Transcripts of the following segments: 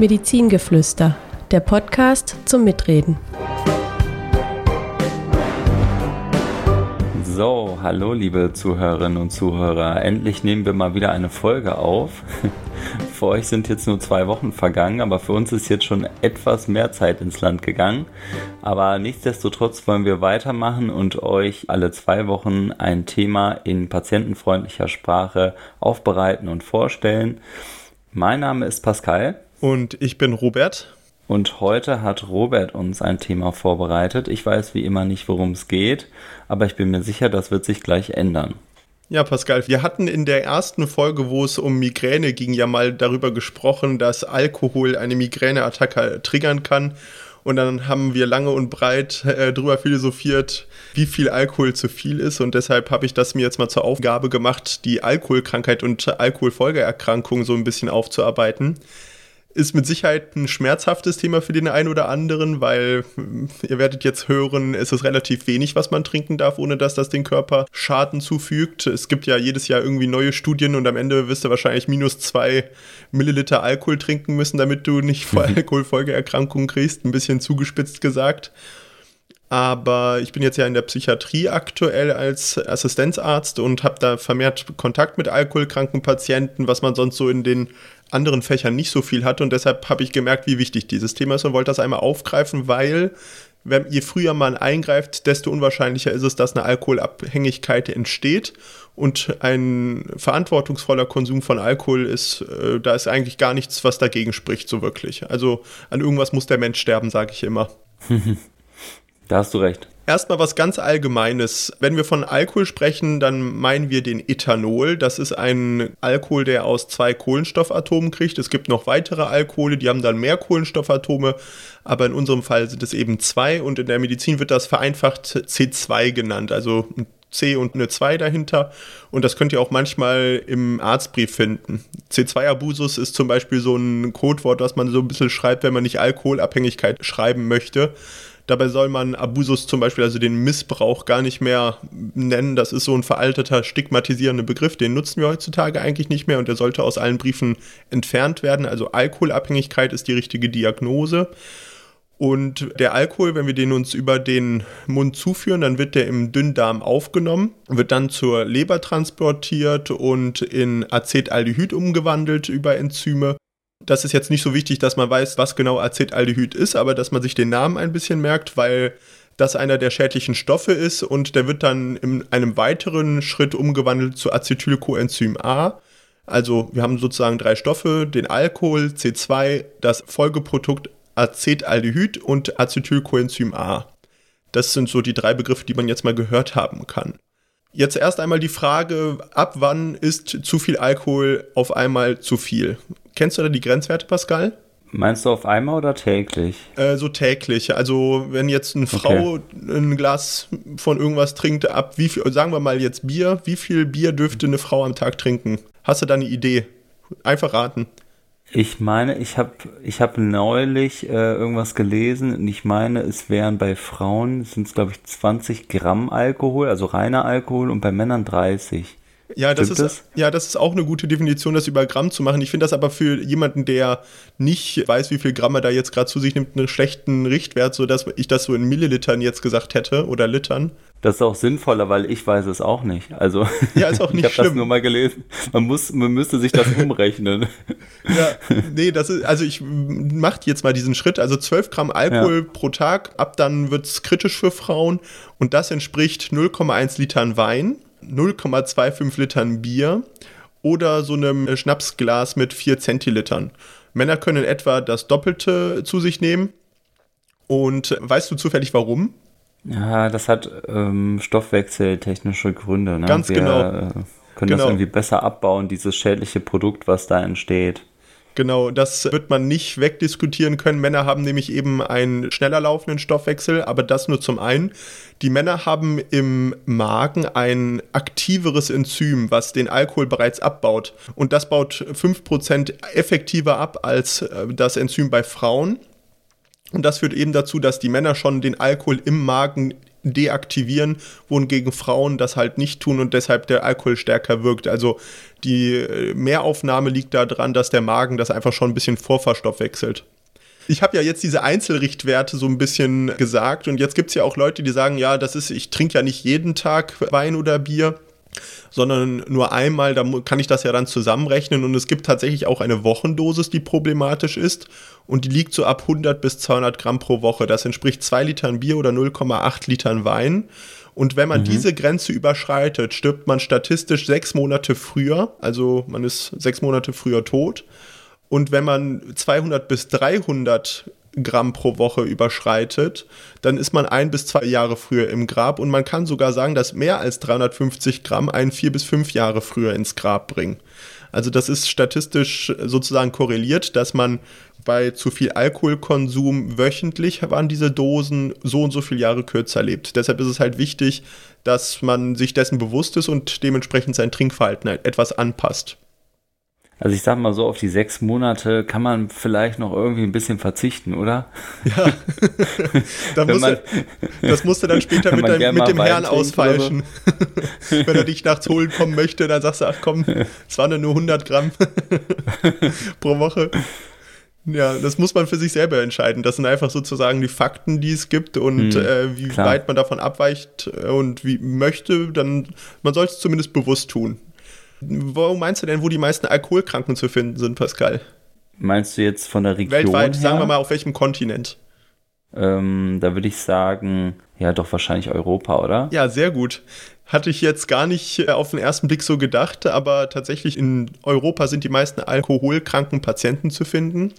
Medizingeflüster, der Podcast zum Mitreden. So, hallo liebe Zuhörerinnen und Zuhörer. Endlich nehmen wir mal wieder eine Folge auf. für euch sind jetzt nur zwei Wochen vergangen, aber für uns ist jetzt schon etwas mehr Zeit ins Land gegangen. Aber nichtsdestotrotz wollen wir weitermachen und euch alle zwei Wochen ein Thema in patientenfreundlicher Sprache aufbereiten und vorstellen. Mein Name ist Pascal. Und ich bin Robert. Und heute hat Robert uns ein Thema vorbereitet. Ich weiß wie immer nicht, worum es geht, aber ich bin mir sicher, das wird sich gleich ändern. Ja, Pascal, wir hatten in der ersten Folge, wo es um Migräne ging, ja mal darüber gesprochen, dass Alkohol eine Migräneattacke triggern kann. Und dann haben wir lange und breit äh, darüber philosophiert, wie viel Alkohol zu viel ist. Und deshalb habe ich das mir jetzt mal zur Aufgabe gemacht, die Alkoholkrankheit und Alkoholfolgeerkrankung so ein bisschen aufzuarbeiten ist mit Sicherheit ein schmerzhaftes Thema für den einen oder anderen, weil ihr werdet jetzt hören, es ist relativ wenig, was man trinken darf, ohne dass das den Körper Schaden zufügt. Es gibt ja jedes Jahr irgendwie neue Studien und am Ende wirst du wahrscheinlich minus zwei Milliliter Alkohol trinken müssen, damit du nicht vor Alkoholfolgeerkrankungen kriegst. Ein bisschen zugespitzt gesagt. Aber ich bin jetzt ja in der Psychiatrie aktuell als Assistenzarzt und habe da vermehrt Kontakt mit alkoholkranken Patienten, was man sonst so in den anderen Fächern nicht so viel hatte. Und deshalb habe ich gemerkt, wie wichtig dieses Thema ist und wollte das einmal aufgreifen, weil wenn, je früher man eingreift, desto unwahrscheinlicher ist es, dass eine Alkoholabhängigkeit entsteht. Und ein verantwortungsvoller Konsum von Alkohol ist, äh, da ist eigentlich gar nichts, was dagegen spricht, so wirklich. Also an irgendwas muss der Mensch sterben, sage ich immer. Da hast du recht. Erstmal was ganz Allgemeines. Wenn wir von Alkohol sprechen, dann meinen wir den Ethanol. Das ist ein Alkohol, der aus zwei Kohlenstoffatomen kriegt. Es gibt noch weitere Alkohole, die haben dann mehr Kohlenstoffatome, aber in unserem Fall sind es eben zwei und in der Medizin wird das vereinfacht C2 genannt, also ein C und eine 2 dahinter. Und das könnt ihr auch manchmal im Arztbrief finden. C2-Abusus ist zum Beispiel so ein Codewort, was man so ein bisschen schreibt, wenn man nicht Alkoholabhängigkeit schreiben möchte. Dabei soll man Abusus zum Beispiel, also den Missbrauch, gar nicht mehr nennen. Das ist so ein veralteter, stigmatisierender Begriff. Den nutzen wir heutzutage eigentlich nicht mehr und der sollte aus allen Briefen entfernt werden. Also Alkoholabhängigkeit ist die richtige Diagnose. Und der Alkohol, wenn wir den uns über den Mund zuführen, dann wird der im Dünndarm aufgenommen, wird dann zur Leber transportiert und in Acetaldehyd umgewandelt über Enzyme das ist jetzt nicht so wichtig, dass man weiß, was genau Acetaldehyd ist, aber dass man sich den Namen ein bisschen merkt, weil das einer der schädlichen Stoffe ist und der wird dann in einem weiteren Schritt umgewandelt zu Acetylcoenzym A. Also wir haben sozusagen drei Stoffe, den Alkohol, C2, das Folgeprodukt Acetaldehyd und Acetylcoenzym A. Das sind so die drei Begriffe, die man jetzt mal gehört haben kann. Jetzt erst einmal die Frage, ab wann ist zu viel Alkohol auf einmal zu viel? Kennst du da die Grenzwerte, Pascal? Meinst du auf einmal oder täglich? Äh, so täglich. Also wenn jetzt eine Frau okay. ein Glas von irgendwas trinkt, ab wie viel, sagen wir mal jetzt Bier, wie viel Bier dürfte eine Frau am Tag trinken? Hast du da eine Idee? Einfach raten. Ich meine, ich habe ich hab neulich äh, irgendwas gelesen und ich meine, es wären bei Frauen, sind es glaube ich 20 Gramm Alkohol, also reiner Alkohol und bei Männern 30. Ja, das ist, das? ja, das ist auch eine gute Definition, das über Gramm zu machen. Ich finde das aber für jemanden, der nicht weiß, wie viel Gramm er da jetzt gerade zu sich nimmt, einen schlechten Richtwert, sodass ich das so in Millilitern jetzt gesagt hätte oder Litern. Das ist auch sinnvoller, weil ich weiß es auch nicht. Also ja, ist auch nicht ich habe das nur mal gelesen. Man muss, man müsste sich das umrechnen. ja, nee, das ist, also ich mache jetzt mal diesen Schritt. Also 12 Gramm Alkohol ja. pro Tag, ab dann wird es kritisch für Frauen und das entspricht 0,1 Litern Wein 0,25 Litern Bier oder so einem Schnapsglas mit 4 Zentilitern. Männer können etwa das Doppelte zu sich nehmen. Und weißt du zufällig warum? Ja, das hat ähm, stoffwechseltechnische Gründe. Ne? Ganz Wir, genau. Äh, können genau. das irgendwie besser abbauen, dieses schädliche Produkt, was da entsteht. Genau, das wird man nicht wegdiskutieren können. Männer haben nämlich eben einen schneller laufenden Stoffwechsel, aber das nur zum einen. Die Männer haben im Magen ein aktiveres Enzym, was den Alkohol bereits abbaut. Und das baut 5% effektiver ab als äh, das Enzym bei Frauen. Und das führt eben dazu, dass die Männer schon den Alkohol im Magen deaktivieren, wohingegen Frauen das halt nicht tun und deshalb der Alkohol stärker wirkt. Also die äh, Mehraufnahme liegt daran, dass der Magen das einfach schon ein bisschen vorverstoffwechselt. Ich habe ja jetzt diese Einzelrichtwerte so ein bisschen gesagt und jetzt gibt es ja auch Leute, die sagen, ja, das ist, ich trinke ja nicht jeden Tag Wein oder Bier sondern nur einmal, da kann ich das ja dann zusammenrechnen und es gibt tatsächlich auch eine Wochendosis, die problematisch ist und die liegt so ab 100 bis 200 Gramm pro Woche. Das entspricht 2 Litern Bier oder 0,8 Litern Wein. Und wenn man mhm. diese Grenze überschreitet, stirbt man statistisch sechs Monate früher, also man ist sechs Monate früher tot. Und wenn man 200 bis 300 Gramm pro Woche überschreitet, dann ist man ein bis zwei Jahre früher im Grab und man kann sogar sagen, dass mehr als 350 Gramm einen vier bis fünf Jahre früher ins Grab bringen. Also das ist statistisch sozusagen korreliert, dass man bei zu viel Alkoholkonsum wöchentlich waren diese Dosen so und so viele Jahre kürzer lebt. Deshalb ist es halt wichtig, dass man sich dessen bewusst ist und dementsprechend sein Trinkverhalten etwas anpasst. Also ich sag mal so, auf die sechs Monate kann man vielleicht noch irgendwie ein bisschen verzichten, oder? Ja. da musst man, du, das musst du dann später mit, dein, mit dem Herrn ausfeilschen. So. Wenn er dich nachts holen kommen möchte, dann sagst du, ach komm, es waren nur 100 Gramm pro Woche. Ja, das muss man für sich selber entscheiden. Das sind einfach sozusagen die Fakten, die es gibt und hm, äh, wie klar. weit man davon abweicht und wie möchte, dann man soll es zumindest bewusst tun. Wo meinst du denn, wo die meisten Alkoholkranken zu finden sind, Pascal? Meinst du jetzt von der Region Weltweit, her? sagen wir mal, auf welchem Kontinent? Ähm, da würde ich sagen, ja, doch wahrscheinlich Europa, oder? Ja, sehr gut. Hatte ich jetzt gar nicht äh, auf den ersten Blick so gedacht, aber tatsächlich in Europa sind die meisten alkoholkranken Patienten zu finden.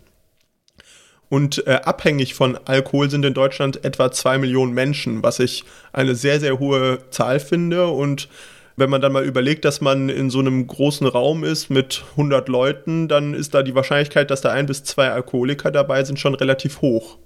Und äh, abhängig von Alkohol sind in Deutschland etwa zwei Millionen Menschen, was ich eine sehr, sehr hohe Zahl finde und wenn man dann mal überlegt, dass man in so einem großen Raum ist mit 100 Leuten, dann ist da die Wahrscheinlichkeit, dass da ein bis zwei Alkoholiker dabei sind, schon relativ hoch.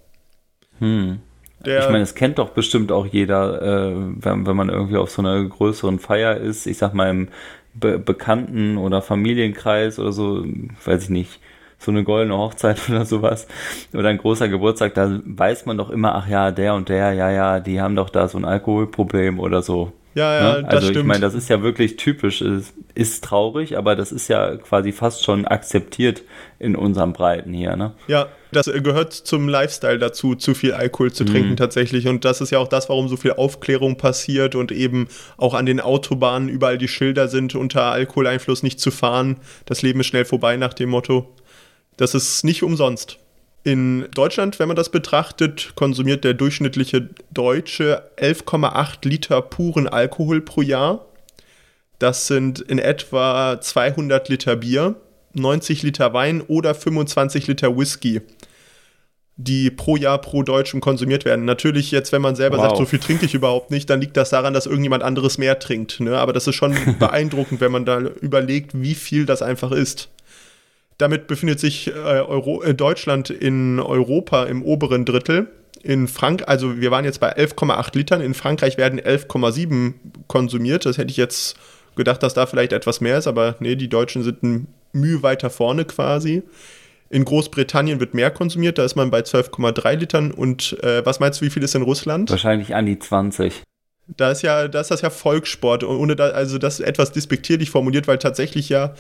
Hm. Der, ich meine, es kennt doch bestimmt auch jeder, äh, wenn, wenn man irgendwie auf so einer größeren Feier ist, ich sag mal im Be Bekannten- oder Familienkreis oder so, weiß ich nicht, so eine goldene Hochzeit oder sowas oder ein großer Geburtstag, da weiß man doch immer, ach ja, der und der, ja, ja, die haben doch da so ein Alkoholproblem oder so. Ja, ja, ne? Also ich meine, das ist ja wirklich typisch, ist, ist traurig, aber das ist ja quasi fast schon akzeptiert in unserem Breiten hier, ne? Ja, das gehört zum Lifestyle dazu, zu viel Alkohol zu trinken mhm. tatsächlich. Und das ist ja auch das, warum so viel Aufklärung passiert und eben auch an den Autobahnen überall die Schilder sind, unter Alkoholeinfluss nicht zu fahren. Das Leben ist schnell vorbei nach dem Motto. Das ist nicht umsonst. In Deutschland, wenn man das betrachtet, konsumiert der durchschnittliche Deutsche 11,8 Liter puren Alkohol pro Jahr. Das sind in etwa 200 Liter Bier, 90 Liter Wein oder 25 Liter Whisky, die pro Jahr pro Deutschen konsumiert werden. Natürlich jetzt, wenn man selber wow. sagt, so viel trinke ich überhaupt nicht, dann liegt das daran, dass irgendjemand anderes mehr trinkt. Ne? Aber das ist schon beeindruckend, wenn man da überlegt, wie viel das einfach ist. Damit befindet sich äh, Euro, äh, Deutschland in Europa im oberen Drittel. In Frank, also wir waren jetzt bei 11,8 Litern. In Frankreich werden 11,7 konsumiert. Das hätte ich jetzt gedacht, dass da vielleicht etwas mehr ist, aber nee, die Deutschen sind ein Mühe weiter vorne quasi. In Großbritannien wird mehr konsumiert, da ist man bei 12,3 Litern. Und äh, was meinst du, wie viel ist in Russland? Wahrscheinlich an die 20. Da ist ja, da ist das ja Volkssport, ohne da, also das etwas despektierlich formuliert, weil tatsächlich ja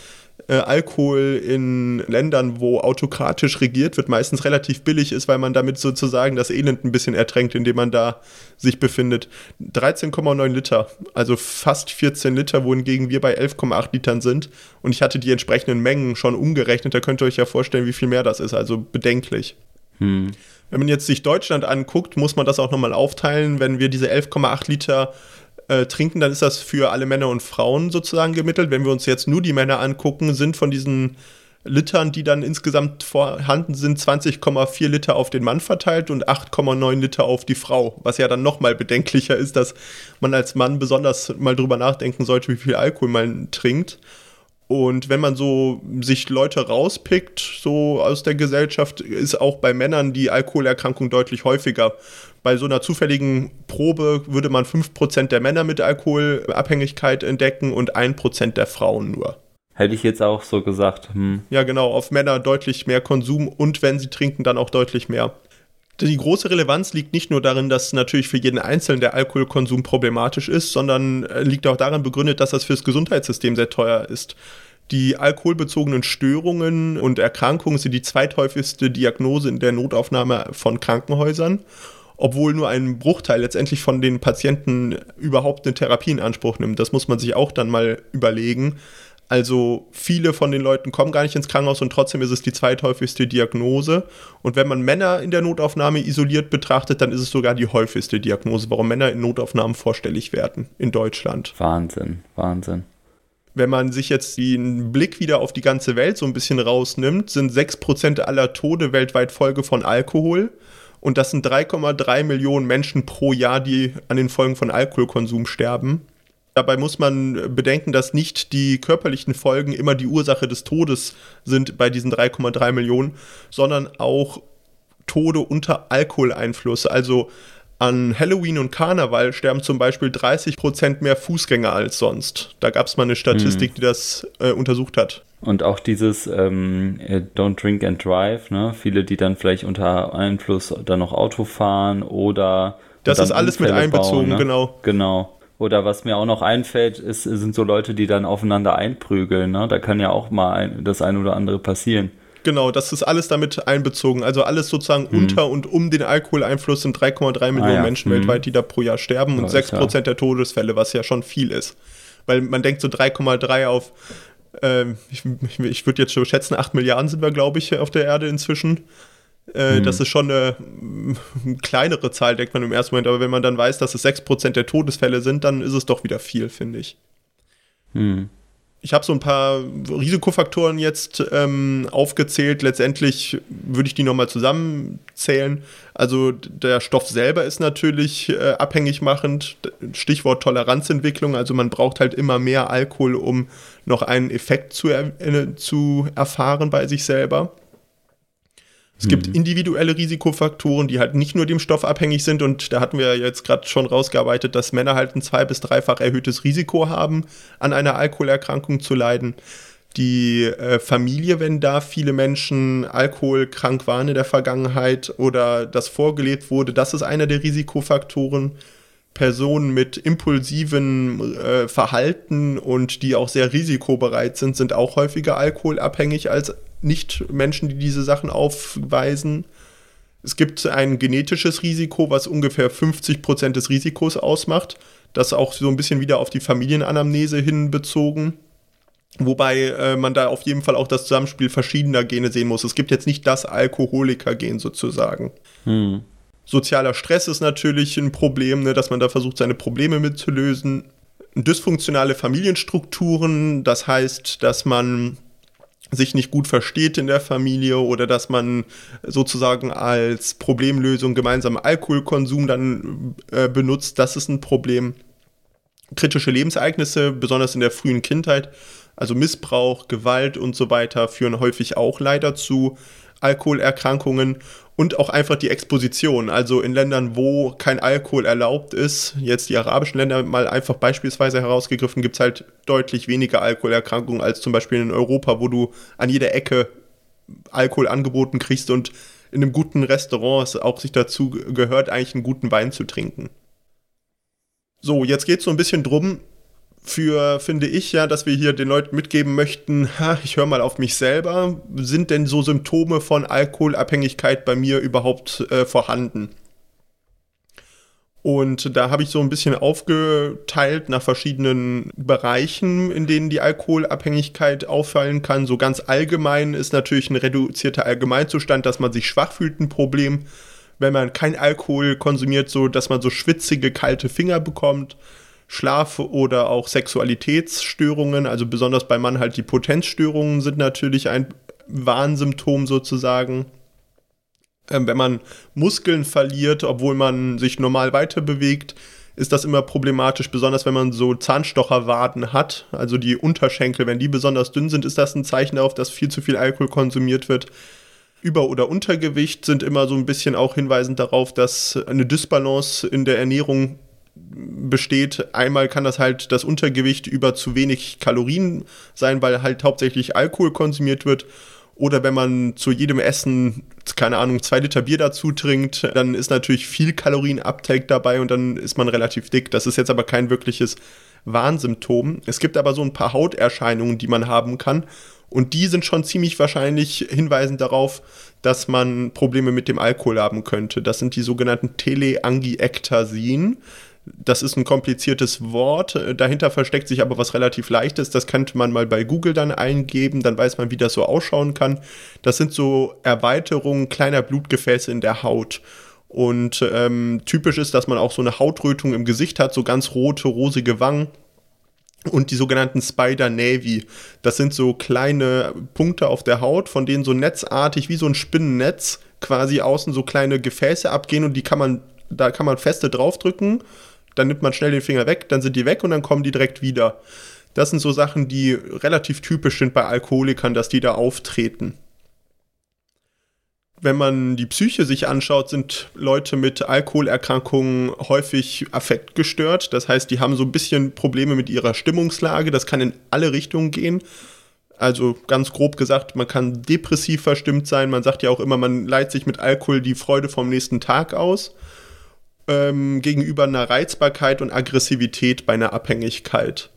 äh, Alkohol in Ländern, wo autokratisch regiert wird, meistens relativ billig ist, weil man damit sozusagen das Elend ein bisschen ertränkt, indem man da sich befindet. 13,9 Liter, also fast 14 Liter, wohingegen wir bei 11,8 Litern sind. Und ich hatte die entsprechenden Mengen schon umgerechnet, da könnt ihr euch ja vorstellen, wie viel mehr das ist, also bedenklich. Hm. Wenn man jetzt sich Deutschland anguckt, muss man das auch nochmal aufteilen. Wenn wir diese 11,8 Liter äh, trinken, dann ist das für alle Männer und Frauen sozusagen gemittelt. Wenn wir uns jetzt nur die Männer angucken, sind von diesen Litern, die dann insgesamt vorhanden sind, 20,4 Liter auf den Mann verteilt und 8,9 Liter auf die Frau. Was ja dann nochmal bedenklicher ist, dass man als Mann besonders mal drüber nachdenken sollte, wie viel Alkohol man trinkt. Und wenn man so sich Leute rauspickt, so aus der Gesellschaft, ist auch bei Männern die Alkoholerkrankung deutlich häufiger. Bei so einer zufälligen Probe würde man 5% der Männer mit Alkoholabhängigkeit entdecken und 1% der Frauen nur. Hätte ich jetzt auch so gesagt. Hm. Ja, genau, auf Männer deutlich mehr Konsum und wenn sie trinken, dann auch deutlich mehr. Die große Relevanz liegt nicht nur darin, dass natürlich für jeden Einzelnen der Alkoholkonsum problematisch ist, sondern äh, liegt auch darin begründet, dass das fürs Gesundheitssystem sehr teuer ist. Die alkoholbezogenen Störungen und Erkrankungen sind die zweithäufigste Diagnose in der Notaufnahme von Krankenhäusern, obwohl nur ein Bruchteil letztendlich von den Patienten überhaupt eine Therapie in Anspruch nimmt. Das muss man sich auch dann mal überlegen. Also viele von den Leuten kommen gar nicht ins Krankenhaus und trotzdem ist es die zweithäufigste Diagnose. Und wenn man Männer in der Notaufnahme isoliert betrachtet, dann ist es sogar die häufigste Diagnose, warum Männer in Notaufnahmen vorstellig werden in Deutschland. Wahnsinn, Wahnsinn. Wenn man sich jetzt den Blick wieder auf die ganze Welt so ein bisschen rausnimmt, sind 6% aller Tode weltweit Folge von Alkohol. Und das sind 3,3 Millionen Menschen pro Jahr, die an den Folgen von Alkoholkonsum sterben. Dabei muss man bedenken, dass nicht die körperlichen Folgen immer die Ursache des Todes sind bei diesen 3,3 Millionen, sondern auch Tode unter Alkoholeinfluss. Also an Halloween und Karneval sterben zum Beispiel 30 Prozent mehr Fußgänger als sonst. Da gab es mal eine Statistik, mhm. die das äh, untersucht hat. Und auch dieses ähm, äh, Don't Drink and Drive, ne? Viele, die dann vielleicht unter Einfluss dann noch Auto fahren oder. Das ist alles Unfälle mit einbezogen, bauen, ne? genau. Genau. Oder was mir auch noch einfällt, ist, sind so Leute, die dann aufeinander einprügeln. Ne? Da kann ja auch mal ein, das ein oder andere passieren. Genau, das ist alles damit einbezogen. Also alles sozusagen hm. unter und um den Alkoholeinfluss sind 3,3 Millionen ah, ja. Menschen hm. weltweit, die da pro Jahr sterben und ja, 6% ja. der Todesfälle, was ja schon viel ist. Weil man denkt so 3,3 auf, äh, ich, ich würde jetzt schon schätzen, 8 Milliarden sind wir, glaube ich, auf der Erde inzwischen. Äh, hm. Das ist schon eine, eine, kleinere Zahl, denkt man im ersten Moment. Aber wenn man dann weiß, dass es 6% der Todesfälle sind, dann ist es doch wieder viel, finde ich. Hm ich habe so ein paar Risikofaktoren jetzt ähm, aufgezählt. Letztendlich würde ich die nochmal zusammenzählen. Also der Stoff selber ist natürlich äh, abhängig machend. Stichwort Toleranzentwicklung. Also man braucht halt immer mehr Alkohol, um noch einen Effekt zu, er äh, zu erfahren bei sich selber. Es gibt mhm. individuelle Risikofaktoren, die halt nicht nur dem Stoff abhängig sind und da hatten wir jetzt gerade schon rausgearbeitet, dass Männer halt ein zwei- bis dreifach erhöhtes Risiko haben, an einer Alkoholerkrankung zu leiden. Die äh, Familie, wenn da viele Menschen alkoholkrank waren in der Vergangenheit oder das vorgelebt wurde, das ist einer der Risikofaktoren. Personen mit impulsiven äh, Verhalten und die auch sehr risikobereit sind, sind auch häufiger alkoholabhängig als nicht Menschen, die diese Sachen aufweisen. Es gibt ein genetisches Risiko, was ungefähr 50 Prozent des Risikos ausmacht. Das auch so ein bisschen wieder auf die Familienanamnese hin bezogen. Wobei äh, man da auf jeden Fall auch das Zusammenspiel verschiedener Gene sehen muss. Es gibt jetzt nicht das Alkoholiker-Gen sozusagen. Hm. Sozialer Stress ist natürlich ein Problem, ne, dass man da versucht, seine Probleme mitzulösen. Dysfunktionale Familienstrukturen, das heißt, dass man sich nicht gut versteht in der Familie oder dass man sozusagen als Problemlösung gemeinsam Alkoholkonsum dann äh, benutzt, das ist ein Problem. Kritische Lebensereignisse, besonders in der frühen Kindheit, also Missbrauch, Gewalt und so weiter, führen häufig auch leider zu Alkoholerkrankungen und auch einfach die Exposition. Also in Ländern, wo kein Alkohol erlaubt ist, jetzt die arabischen Länder mal einfach beispielsweise herausgegriffen, gibt es halt deutlich weniger Alkoholerkrankungen als zum Beispiel in Europa, wo du an jeder Ecke Alkohol angeboten kriegst und in einem guten Restaurant es auch sich dazu gehört, eigentlich einen guten Wein zu trinken. So, jetzt geht es so ein bisschen drum, für, finde ich ja, dass wir hier den Leuten mitgeben möchten, ha, ich höre mal auf mich selber, sind denn so Symptome von Alkoholabhängigkeit bei mir überhaupt äh, vorhanden? Und da habe ich so ein bisschen aufgeteilt nach verschiedenen Bereichen, in denen die Alkoholabhängigkeit auffallen kann. So ganz allgemein ist natürlich ein reduzierter Allgemeinzustand, dass man sich schwach fühlt, ein Problem. Wenn man kein Alkohol konsumiert, so dass man so schwitzige, kalte Finger bekommt Schlaf- oder auch Sexualitätsstörungen, also besonders bei Mann halt die Potenzstörungen sind natürlich ein Warnsymptom sozusagen. Ähm, wenn man Muskeln verliert, obwohl man sich normal weiter bewegt, ist das immer problematisch, besonders wenn man so Zahnstocherwaden hat, also die Unterschenkel, wenn die besonders dünn sind, ist das ein Zeichen darauf, dass viel zu viel Alkohol konsumiert wird. Über- oder Untergewicht sind immer so ein bisschen auch hinweisend darauf, dass eine Dysbalance in der Ernährung besteht. Einmal kann das halt das Untergewicht über zu wenig Kalorien sein, weil halt hauptsächlich Alkohol konsumiert wird. Oder wenn man zu jedem Essen, keine Ahnung, zwei Liter Bier dazu trinkt, dann ist natürlich viel Kalorienabtake dabei und dann ist man relativ dick. Das ist jetzt aber kein wirkliches Warnsymptom. Es gibt aber so ein paar Hauterscheinungen, die man haben kann. Und die sind schon ziemlich wahrscheinlich hinweisend darauf, dass man Probleme mit dem Alkohol haben könnte. Das sind die sogenannten Teleangieektasien. Das ist ein kompliziertes Wort. Dahinter versteckt sich aber was relativ leichtes. Das könnte man mal bei Google dann eingeben. Dann weiß man, wie das so ausschauen kann. Das sind so Erweiterungen kleiner Blutgefäße in der Haut. Und ähm, typisch ist, dass man auch so eine Hautrötung im Gesicht hat, so ganz rote, rosige Wangen. Und die sogenannten Spider Navy. Das sind so kleine Punkte auf der Haut, von denen so netzartig wie so ein Spinnennetz quasi außen so kleine Gefäße abgehen und die kann man, da kann man feste draufdrücken dann nimmt man schnell den Finger weg, dann sind die weg und dann kommen die direkt wieder. Das sind so Sachen, die relativ typisch sind bei Alkoholikern, dass die da auftreten. Wenn man die Psyche sich anschaut, sind Leute mit Alkoholerkrankungen häufig affektgestört. Das heißt, die haben so ein bisschen Probleme mit ihrer Stimmungslage. Das kann in alle Richtungen gehen. Also ganz grob gesagt, man kann depressiv verstimmt sein. Man sagt ja auch immer, man leiht sich mit Alkohol die Freude vom nächsten Tag aus ähm, gegenüber einer Reizbarkeit und Aggressivität bei einer Abhängigkeit.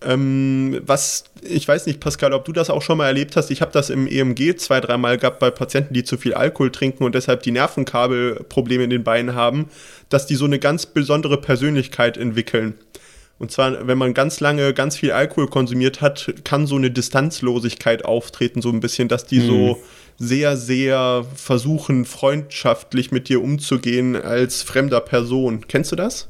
Ähm, was, ich weiß nicht, Pascal, ob du das auch schon mal erlebt hast. Ich habe das im EMG zwei, dreimal gehabt bei Patienten, die zu viel Alkohol trinken und deshalb die Nervenkabelprobleme in den Beinen haben, dass die so eine ganz besondere Persönlichkeit entwickeln. Und zwar, wenn man ganz lange ganz viel Alkohol konsumiert hat, kann so eine Distanzlosigkeit auftreten, so ein bisschen, dass die mhm. so sehr, sehr versuchen, freundschaftlich mit dir umzugehen als fremder Person. Kennst du das?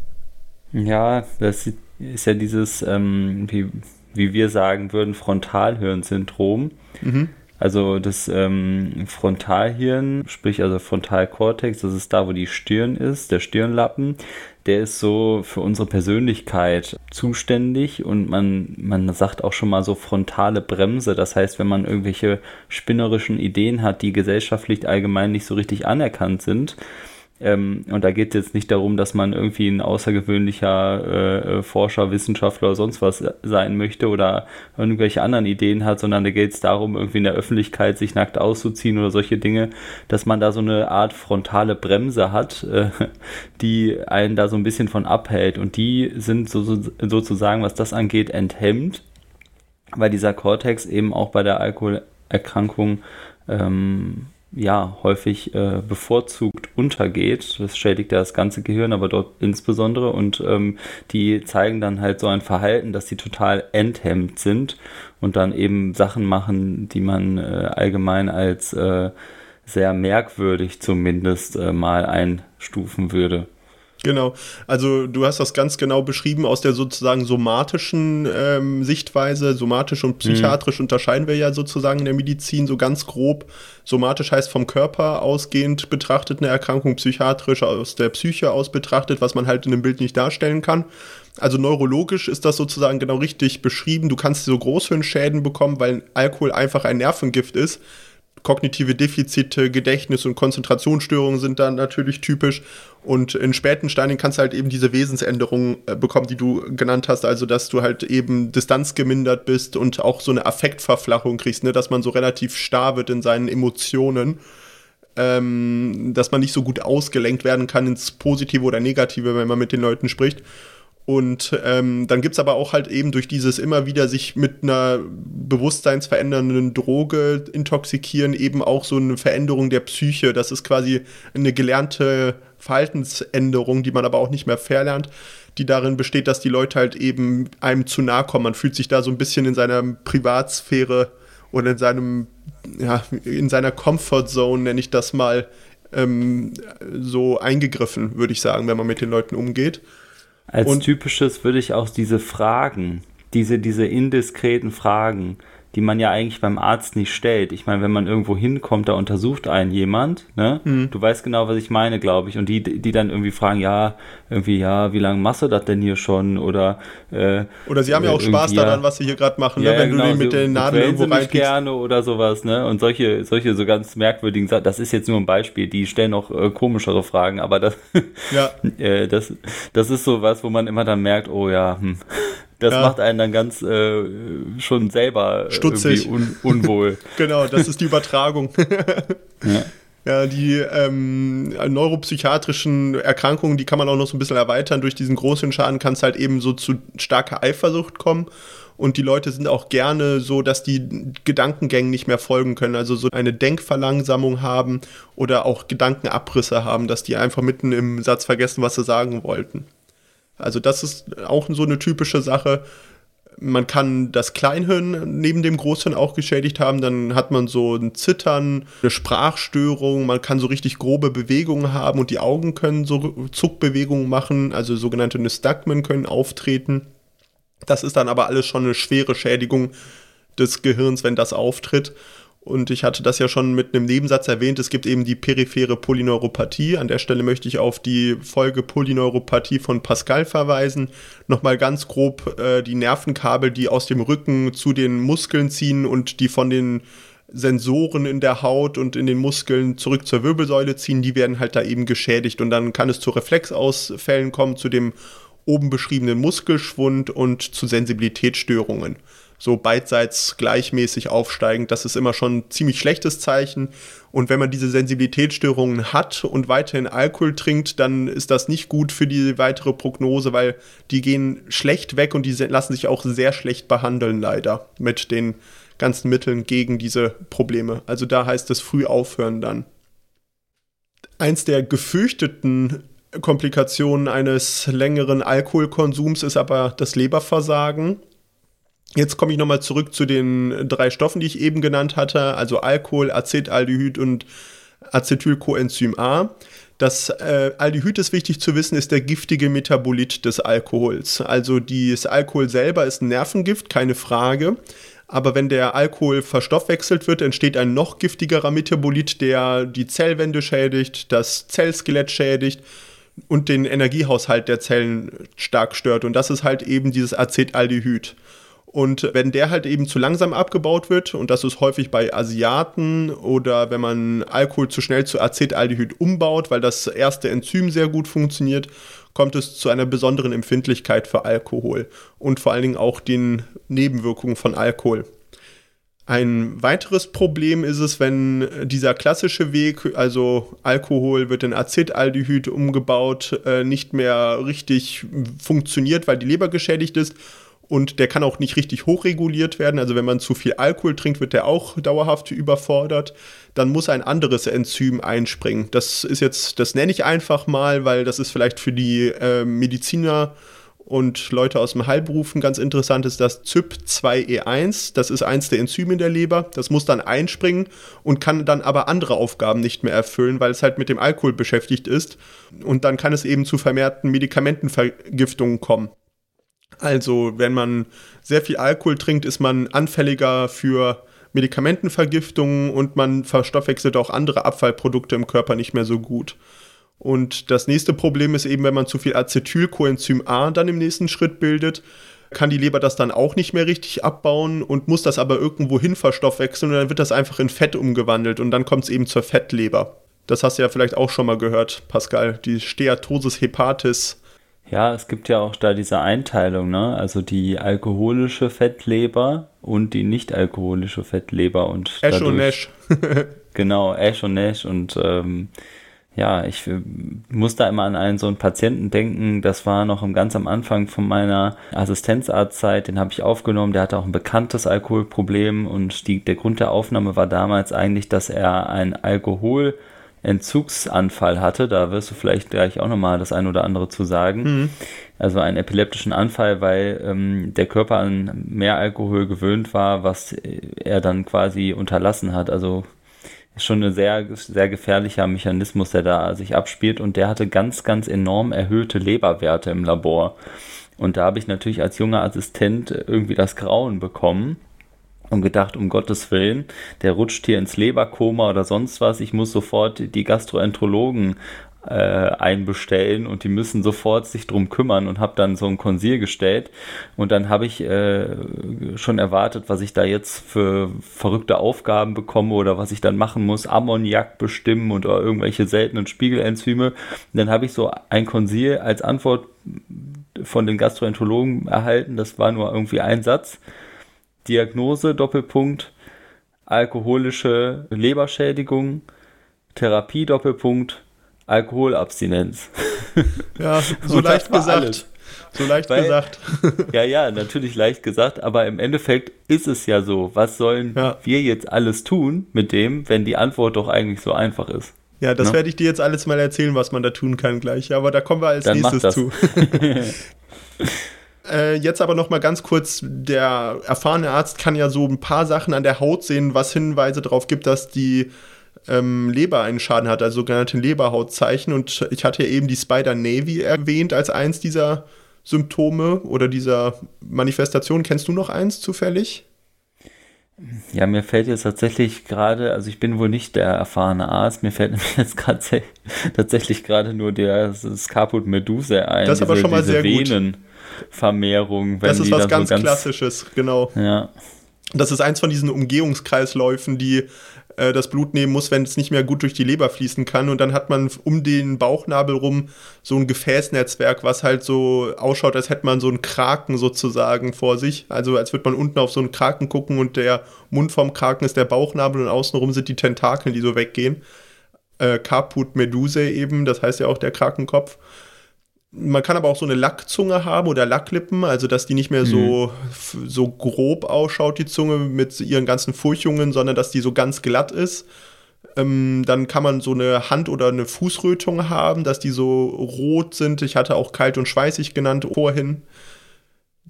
Ja, das ist ja dieses, ähm, wie, wie wir sagen würden, Frontalhirnsyndrom. Mhm. Also das ähm, Frontalhirn, sprich also Frontalkortex, das ist da, wo die Stirn ist, der Stirnlappen, der ist so für unsere Persönlichkeit zuständig und man, man sagt auch schon mal so frontale Bremse. Das heißt, wenn man irgendwelche spinnerischen Ideen hat, die gesellschaftlich allgemein nicht so richtig anerkannt sind, ähm, und da geht es jetzt nicht darum, dass man irgendwie ein außergewöhnlicher äh, Forscher, Wissenschaftler oder sonst was sein möchte oder irgendwelche anderen Ideen hat, sondern da geht es darum, irgendwie in der Öffentlichkeit sich nackt auszuziehen oder solche Dinge, dass man da so eine Art frontale Bremse hat, äh, die einen da so ein bisschen von abhält. Und die sind so, so, sozusagen, was das angeht, enthemmt, weil dieser Cortex eben auch bei der Alkoholerkrankung ähm, ja, häufig äh, bevorzugt untergeht. Das schädigt ja das ganze Gehirn, aber dort insbesondere. Und ähm, die zeigen dann halt so ein Verhalten, dass sie total enthemmt sind und dann eben Sachen machen, die man äh, allgemein als äh, sehr merkwürdig zumindest äh, mal einstufen würde. Genau, also du hast das ganz genau beschrieben aus der sozusagen somatischen ähm, Sichtweise. Somatisch und psychiatrisch mhm. unterscheiden wir ja sozusagen in der Medizin so ganz grob. Somatisch heißt vom Körper ausgehend betrachtet eine Erkrankung, psychiatrisch aus der Psyche aus betrachtet, was man halt in dem Bild nicht darstellen kann. Also neurologisch ist das sozusagen genau richtig beschrieben. Du kannst so Großhirnschäden bekommen, weil Alkohol einfach ein Nervengift ist kognitive Defizite, Gedächtnis- und Konzentrationsstörungen sind dann natürlich typisch. Und in späten Stadien kannst du halt eben diese Wesensänderungen äh, bekommen, die du genannt hast. Also, dass du halt eben distanzgemindert bist und auch so eine Affektverflachung kriegst, ne? dass man so relativ starr wird in seinen Emotionen. Ähm, dass man nicht so gut ausgelenkt werden kann ins Positive oder Negative, wenn man mit den Leuten spricht. Und ähm, dann gibt es aber auch halt eben durch dieses immer wieder sich mit einer bewusstseinsverändernden Droge intoxikieren, eben auch so eine Veränderung der Psyche. Das ist quasi eine gelernte Verhaltensänderung, die man aber auch nicht mehr verlernt, die darin besteht, dass die Leute halt eben einem zu nahe kommen. Man fühlt sich da so ein bisschen in seiner Privatsphäre oder in seinem, ja, in seiner Comfortzone, nenne ich das mal, ähm, so eingegriffen, würde ich sagen, wenn man mit den Leuten umgeht. Als und typisches würde ich auch diese Fragen, diese, diese indiskreten Fragen, die man ja eigentlich beim Arzt nicht stellt. Ich meine, wenn man irgendwo hinkommt, da untersucht einen jemand, ne? Mhm. Du weißt genau, was ich meine, glaube ich. Und die, die dann irgendwie fragen, ja, irgendwie, ja, wie lange machst du das denn hier schon? Oder äh, Oder sie haben ja auch Spaß daran, was sie hier gerade machen, ne? ja, ne? wenn genau, du den mit so, den Nadeln irgendwo reinpiekst. gerne oder sowas, ne? Und solche, solche so ganz merkwürdigen Sachen, das ist jetzt nur ein Beispiel, die stellen noch äh, komischere Fragen, aber das, ja. äh, das, das ist so was, wo man immer dann merkt, oh ja, hm Das ja. macht einen dann ganz äh, schon selber Stutzig. Un unwohl. genau, das ist die Übertragung. ja. Ja, die ähm, neuropsychiatrischen Erkrankungen, die kann man auch noch so ein bisschen erweitern. Durch diesen großen Schaden kann es halt eben so zu starker Eifersucht kommen. Und die Leute sind auch gerne so, dass die Gedankengängen nicht mehr folgen können. Also so eine Denkverlangsamung haben oder auch Gedankenabrisse haben, dass die einfach mitten im Satz vergessen, was sie sagen wollten. Also das ist auch so eine typische Sache. Man kann das Kleinhirn neben dem Großhirn auch geschädigt haben. Dann hat man so ein Zittern, eine Sprachstörung. Man kann so richtig grobe Bewegungen haben und die Augen können so Zuckbewegungen machen. Also sogenannte Nystagmen können auftreten. Das ist dann aber alles schon eine schwere Schädigung des Gehirns, wenn das auftritt. Und ich hatte das ja schon mit einem Nebensatz erwähnt, es gibt eben die periphere Polyneuropathie. An der Stelle möchte ich auf die Folge Polyneuropathie von Pascal verweisen. Nochmal ganz grob äh, die Nervenkabel, die aus dem Rücken zu den Muskeln ziehen und die von den Sensoren in der Haut und in den Muskeln zurück zur Wirbelsäule ziehen, die werden halt da eben geschädigt. Und dann kann es zu Reflexausfällen kommen, zu dem oben beschriebenen Muskelschwund und zu Sensibilitätsstörungen so beidseits gleichmäßig aufsteigend. Das ist immer schon ein ziemlich schlechtes Zeichen. Und wenn man diese Sensibilitätsstörungen hat und weiterhin Alkohol trinkt, dann ist das nicht gut für die weitere Prognose, weil die gehen schlecht weg und die lassen sich auch sehr schlecht behandeln, leider, mit den ganzen Mitteln gegen diese Probleme. Also da heißt es früh aufhören dann. Eins der gefürchteten Komplikationen eines längeren Alkoholkonsums ist aber das Leberversagen. Jetzt komme ich nochmal zurück zu den drei Stoffen, die ich eben genannt hatte, also Alkohol, Acetaldehyd und Acetylcoenzym A. Das äh, Aldehyd ist wichtig zu wissen, ist der giftige Metabolit des Alkohols. Also das Alkohol selber ist ein Nervengift, keine Frage. Aber wenn der Alkohol verstoffwechselt wird, entsteht ein noch giftigerer Metabolit, der die Zellwände schädigt, das Zellskelett schädigt und den Energiehaushalt der Zellen stark stört. Und das ist halt eben dieses Acetaldehyd. Und wenn der halt eben zu langsam abgebaut wird, und das ist häufig bei Asiaten oder wenn man Alkohol zu schnell zu Acetaldehyd umbaut, weil das erste Enzym sehr gut funktioniert, kommt es zu einer besonderen Empfindlichkeit für Alkohol und vor allen Dingen auch den Nebenwirkungen von Alkohol. Ein weiteres Problem ist es, wenn dieser klassische Weg, also Alkohol wird in Acetaldehyd umgebaut, äh, nicht mehr richtig funktioniert, weil die Leber geschädigt ist und der kann auch nicht richtig hochreguliert werden. Also wenn man zu viel Alkohol trinkt, wird der auch dauerhaft überfordert. Dann muss ein anderes Enzym einspringen. Das ist jetzt, das nenne ich einfach mal, weil das ist vielleicht für die äh, Mediziner und Leute aus dem Heilberufen ganz interessant ist das ZYP2E1. Das ist eins der Enzyme in der Leber. Das muss dann einspringen und kann dann aber andere Aufgaben nicht mehr erfüllen, weil es halt mit dem Alkohol beschäftigt ist. Und dann kann es eben zu vermehrten Medikamentenvergiftungen kommen. Also, wenn man sehr viel Alkohol trinkt, ist man anfälliger für Medikamentenvergiftungen und man verstoffwechselt auch andere Abfallprodukte im Körper nicht mehr so gut. Und das nächste Problem ist eben, wenn man zu viel Acetylcoenzym A dann im nächsten Schritt bildet, kann die Leber das dann auch nicht mehr richtig abbauen und muss das aber irgendwo hin verstoffwechseln und dann wird das einfach in Fett umgewandelt und dann kommt es eben zur Fettleber. Das hast du ja vielleicht auch schon mal gehört, Pascal, die Steatosis hepatis ja, es gibt ja auch da diese Einteilung, ne? Also die alkoholische Fettleber und die nicht alkoholische Fettleber und Ash und Nash. genau, Ash und Nash und ähm, ja, ich muss da immer an einen so einen Patienten denken, das war noch ganz am Anfang von meiner Assistenzarztzeit, den habe ich aufgenommen, der hatte auch ein bekanntes Alkoholproblem und die, der Grund der Aufnahme war damals eigentlich, dass er ein Alkohol Entzugsanfall hatte. Da wirst du vielleicht gleich auch nochmal das ein oder andere zu sagen. Mhm. Also einen epileptischen Anfall, weil ähm, der Körper an mehr Alkohol gewöhnt war, was er dann quasi unterlassen hat. Also schon ein sehr, sehr gefährlicher Mechanismus, der da sich abspielt. Und der hatte ganz, ganz enorm erhöhte Leberwerte im Labor. Und da habe ich natürlich als junger Assistent irgendwie das Grauen bekommen und gedacht, um Gottes Willen, der rutscht hier ins Leberkoma oder sonst was. Ich muss sofort die Gastroenterologen äh, einbestellen und die müssen sofort sich drum kümmern und habe dann so ein Konsil gestellt und dann habe ich äh, schon erwartet, was ich da jetzt für verrückte Aufgaben bekomme oder was ich dann machen muss, Ammoniak bestimmen und irgendwelche seltenen Spiegelenzyme. Und dann habe ich so ein Konsil als Antwort von den Gastroenterologen erhalten. Das war nur irgendwie ein Satz. Diagnose, Doppelpunkt, alkoholische Leberschädigung, Therapie, Doppelpunkt, Alkoholabstinenz. Ja, so leicht gesagt. Alles. So leicht Weil, gesagt. ja, ja, natürlich leicht gesagt, aber im Endeffekt ist es ja so. Was sollen ja. wir jetzt alles tun mit dem, wenn die Antwort doch eigentlich so einfach ist? Ja, das? Ne? werde ich dir jetzt alles mal erzählen, was man da tun kann gleich. Aber da kommen wir als Dann nächstes zu. äh, jetzt aber noch mal ganz kurz: Der erfahrene Arzt kann ja so ein paar Sachen an der Haut sehen, was Hinweise darauf gibt, dass die ähm, Leber einen Schaden hat, also sogenannte Leberhautzeichen. Und ich hatte ja eben die Spider Navy erwähnt als eins dieser Symptome oder dieser Manifestation. Kennst du noch eins zufällig? Ja, mir fällt jetzt tatsächlich gerade, also ich bin wohl nicht der erfahrene Arzt, mir fällt jetzt grad, tatsächlich gerade nur der Scarput Medusa ein. Das ist aber schon mal sehr Venenvermehrung, gut. Das ist was ganz, so ganz Klassisches, genau. Ja. Das ist eins von diesen Umgehungskreisläufen, die äh, das Blut nehmen muss, wenn es nicht mehr gut durch die Leber fließen kann. Und dann hat man um den Bauchnabel rum so ein Gefäßnetzwerk, was halt so ausschaut, als hätte man so einen Kraken sozusagen vor sich. Also als würde man unten auf so einen Kraken gucken und der Mund vom Kraken ist der Bauchnabel und außenrum sind die Tentakeln, die so weggehen. Äh, Caput Medusae eben, das heißt ja auch der Krakenkopf. Man kann aber auch so eine Lackzunge haben oder Lacklippen, also dass die nicht mehr so, mhm. so grob ausschaut, die Zunge mit ihren ganzen Furchungen, sondern dass die so ganz glatt ist. Ähm, dann kann man so eine Hand- oder eine Fußrötung haben, dass die so rot sind. Ich hatte auch kalt und schweißig genannt vorhin.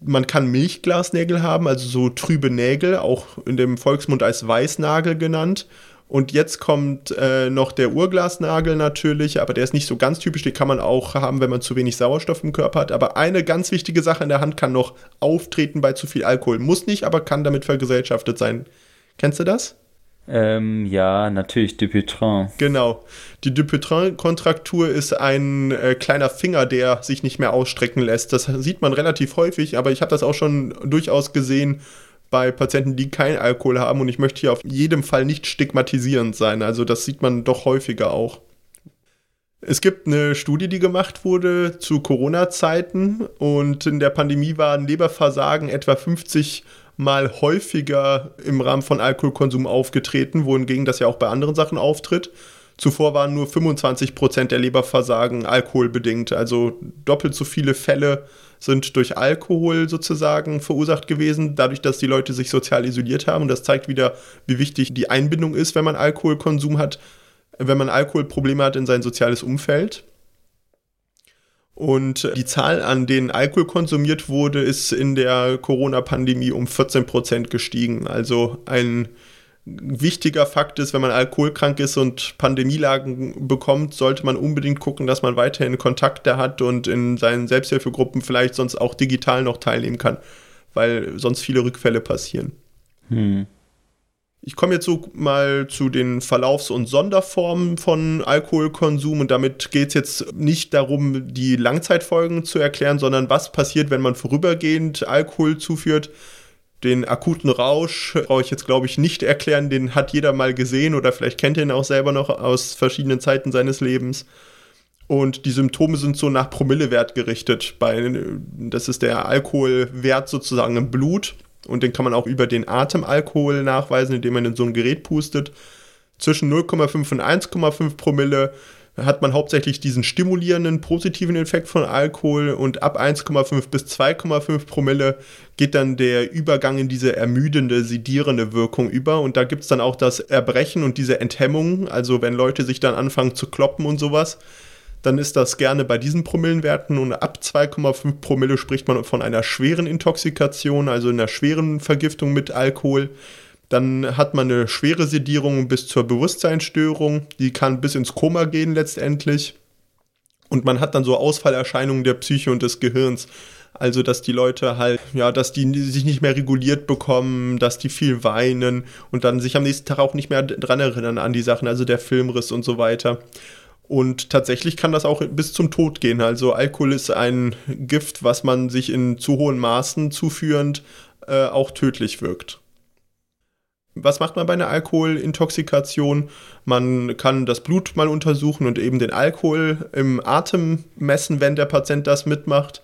Man kann Milchglasnägel haben, also so trübe Nägel, auch in dem Volksmund als Weißnagel genannt. Und jetzt kommt äh, noch der Urglasnagel natürlich, aber der ist nicht so ganz typisch, den kann man auch haben, wenn man zu wenig Sauerstoff im Körper hat. Aber eine ganz wichtige Sache in der Hand kann noch auftreten bei zu viel Alkohol. Muss nicht, aber kann damit vergesellschaftet sein. Kennst du das? Ähm, ja, natürlich, Dupuytren. Genau. Die Dupuytren-Kontraktur ist ein äh, kleiner Finger, der sich nicht mehr ausstrecken lässt. Das sieht man relativ häufig, aber ich habe das auch schon durchaus gesehen bei Patienten, die keinen Alkohol haben. Und ich möchte hier auf jedem Fall nicht stigmatisierend sein. Also das sieht man doch häufiger auch. Es gibt eine Studie, die gemacht wurde zu Corona-Zeiten und in der Pandemie waren Leberversagen etwa 50 Mal häufiger im Rahmen von Alkoholkonsum aufgetreten, wohingegen das ja auch bei anderen Sachen auftritt. Zuvor waren nur 25 Prozent der Leberversagen alkoholbedingt, also doppelt so viele Fälle sind durch Alkohol sozusagen verursacht gewesen, dadurch, dass die Leute sich sozial isoliert haben. Und das zeigt wieder, wie wichtig die Einbindung ist, wenn man Alkoholkonsum hat, wenn man Alkoholprobleme hat in sein soziales Umfeld. Und die Zahl, an denen Alkohol konsumiert wurde, ist in der Corona-Pandemie um 14 Prozent gestiegen. Also ein wichtiger Fakt ist, wenn man alkoholkrank ist und Pandemielagen bekommt, sollte man unbedingt gucken, dass man weiterhin Kontakte hat und in seinen Selbsthilfegruppen vielleicht sonst auch digital noch teilnehmen kann, weil sonst viele Rückfälle passieren. Hm. Ich komme jetzt so mal zu den Verlaufs- und Sonderformen von Alkoholkonsum und damit geht es jetzt nicht darum, die Langzeitfolgen zu erklären, sondern was passiert, wenn man vorübergehend Alkohol zuführt den akuten Rausch brauche ich jetzt, glaube ich, nicht erklären. Den hat jeder mal gesehen oder vielleicht kennt ihr ihn auch selber noch aus verschiedenen Zeiten seines Lebens. Und die Symptome sind so nach Promillewert gerichtet. Bei, das ist der Alkoholwert sozusagen im Blut. Und den kann man auch über den Atemalkohol nachweisen, indem man in so ein Gerät pustet. Zwischen 0,5 und 1,5 Promille hat man hauptsächlich diesen stimulierenden positiven Effekt von Alkohol und ab 1,5 bis 2,5 Promille geht dann der Übergang in diese ermüdende, sedierende Wirkung über. Und da gibt es dann auch das Erbrechen und diese Enthemmung, also wenn Leute sich dann anfangen zu kloppen und sowas, dann ist das gerne bei diesen Promillenwerten. Und ab 2,5 Promille spricht man von einer schweren Intoxikation, also einer schweren Vergiftung mit Alkohol. Dann hat man eine schwere Sedierung bis zur Bewusstseinsstörung. Die kann bis ins Koma gehen letztendlich. Und man hat dann so Ausfallerscheinungen der Psyche und des Gehirns. Also, dass die Leute halt, ja, dass die sich nicht mehr reguliert bekommen, dass die viel weinen und dann sich am nächsten Tag auch nicht mehr dran erinnern an die Sachen, also der Filmriss und so weiter. Und tatsächlich kann das auch bis zum Tod gehen. Also Alkohol ist ein Gift, was man sich in zu hohen Maßen zuführend äh, auch tödlich wirkt. Was macht man bei einer Alkoholintoxikation? Man kann das Blut mal untersuchen und eben den Alkohol im Atem messen, wenn der Patient das mitmacht.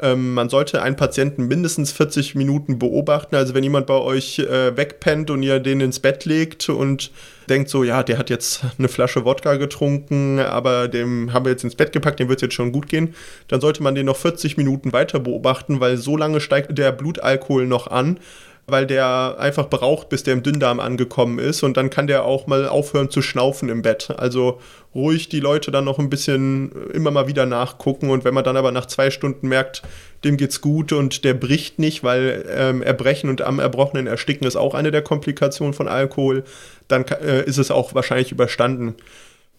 Ähm, man sollte einen Patienten mindestens 40 Minuten beobachten. Also wenn jemand bei euch äh, wegpennt und ihr den ins Bett legt und denkt so, ja, der hat jetzt eine Flasche Wodka getrunken, aber dem haben wir jetzt ins Bett gepackt, dem wird es jetzt schon gut gehen, dann sollte man den noch 40 Minuten weiter beobachten, weil so lange steigt der Blutalkohol noch an, weil der einfach braucht, bis der im Dünndarm angekommen ist und dann kann der auch mal aufhören zu schnaufen im Bett. Also ruhig die Leute dann noch ein bisschen immer mal wieder nachgucken und wenn man dann aber nach zwei Stunden merkt, dem geht's gut und der bricht nicht, weil ähm, Erbrechen und am Erbrochenen ersticken ist auch eine der Komplikationen von Alkohol, dann äh, ist es auch wahrscheinlich überstanden.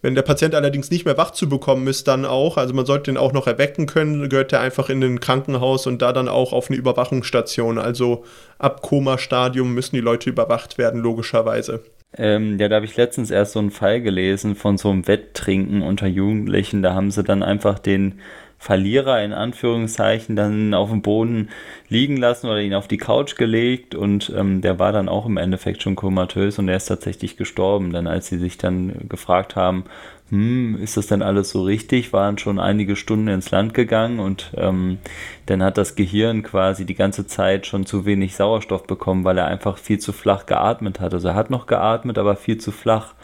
Wenn der Patient allerdings nicht mehr wach zu bekommen ist, dann auch, also man sollte ihn auch noch erwecken können, gehört er einfach in ein Krankenhaus und da dann auch auf eine Überwachungsstation. Also ab Koma-Stadium müssen die Leute überwacht werden, logischerweise. Ähm, ja, da habe ich letztens erst so einen Fall gelesen von so einem Wetttrinken unter Jugendlichen. Da haben sie dann einfach den Verlierer in Anführungszeichen dann auf dem Boden liegen lassen oder ihn auf die Couch gelegt und ähm, der war dann auch im Endeffekt schon komatös und er ist tatsächlich gestorben. Denn als sie sich dann gefragt haben, hm, ist das denn alles so richtig, waren schon einige Stunden ins Land gegangen und ähm, dann hat das Gehirn quasi die ganze Zeit schon zu wenig Sauerstoff bekommen, weil er einfach viel zu flach geatmet hat. Also er hat noch geatmet, aber viel zu flach.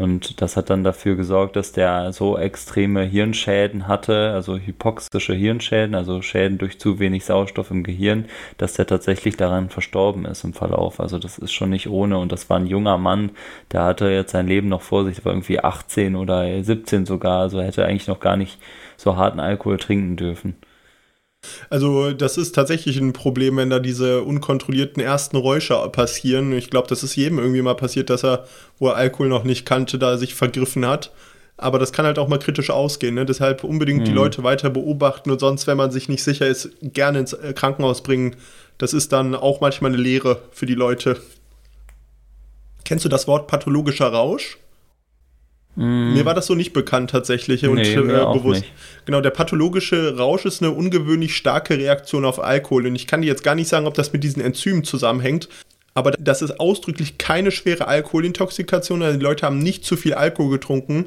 Und das hat dann dafür gesorgt, dass der so extreme Hirnschäden hatte, also hypoxische Hirnschäden, also Schäden durch zu wenig Sauerstoff im Gehirn, dass der tatsächlich daran verstorben ist im Verlauf. Also das ist schon nicht ohne. Und das war ein junger Mann, der hatte jetzt sein Leben noch vor sich, war irgendwie 18 oder 17 sogar, also hätte eigentlich noch gar nicht so harten Alkohol trinken dürfen. Also das ist tatsächlich ein Problem, wenn da diese unkontrollierten ersten Räusche passieren. Ich glaube, das ist jedem irgendwie mal passiert, dass er, wo er Alkohol noch nicht kannte, da sich vergriffen hat. Aber das kann halt auch mal kritisch ausgehen. Ne? Deshalb unbedingt mhm. die Leute weiter beobachten und sonst, wenn man sich nicht sicher ist, gerne ins äh, Krankenhaus bringen. Das ist dann auch manchmal eine Lehre für die Leute. Kennst du das Wort pathologischer Rausch? Mm. Mir war das so nicht bekannt tatsächlich und nee, äh, bewusst. Nicht. Genau, der pathologische Rausch ist eine ungewöhnlich starke Reaktion auf Alkohol und ich kann dir jetzt gar nicht sagen, ob das mit diesen Enzymen zusammenhängt. Aber das ist ausdrücklich keine schwere Alkoholintoxikation. Also die Leute haben nicht zu viel Alkohol getrunken,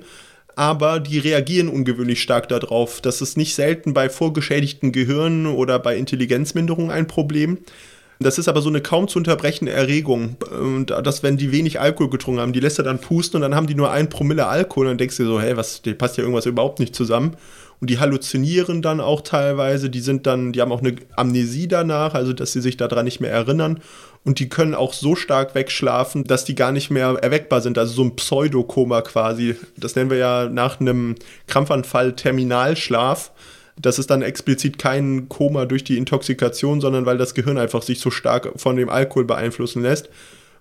aber die reagieren ungewöhnlich stark darauf. Das ist nicht selten bei vorgeschädigten Gehirnen oder bei Intelligenzminderung ein Problem. Das ist aber so eine kaum zu unterbrechende Erregung. Und das, wenn die wenig Alkohol getrunken haben, die lässt er dann pusten und dann haben die nur ein Promille Alkohol und dann denkst du dir so, hey, was, die passt ja irgendwas überhaupt nicht zusammen. Und die halluzinieren dann auch teilweise, die sind dann, die haben auch eine Amnesie danach, also dass sie sich daran nicht mehr erinnern. Und die können auch so stark wegschlafen, dass die gar nicht mehr erweckbar sind. Also so ein Pseudokoma quasi. Das nennen wir ja nach einem Krampfanfall Terminalschlaf das ist dann explizit kein Koma durch die Intoxikation, sondern weil das Gehirn einfach sich so stark von dem Alkohol beeinflussen lässt.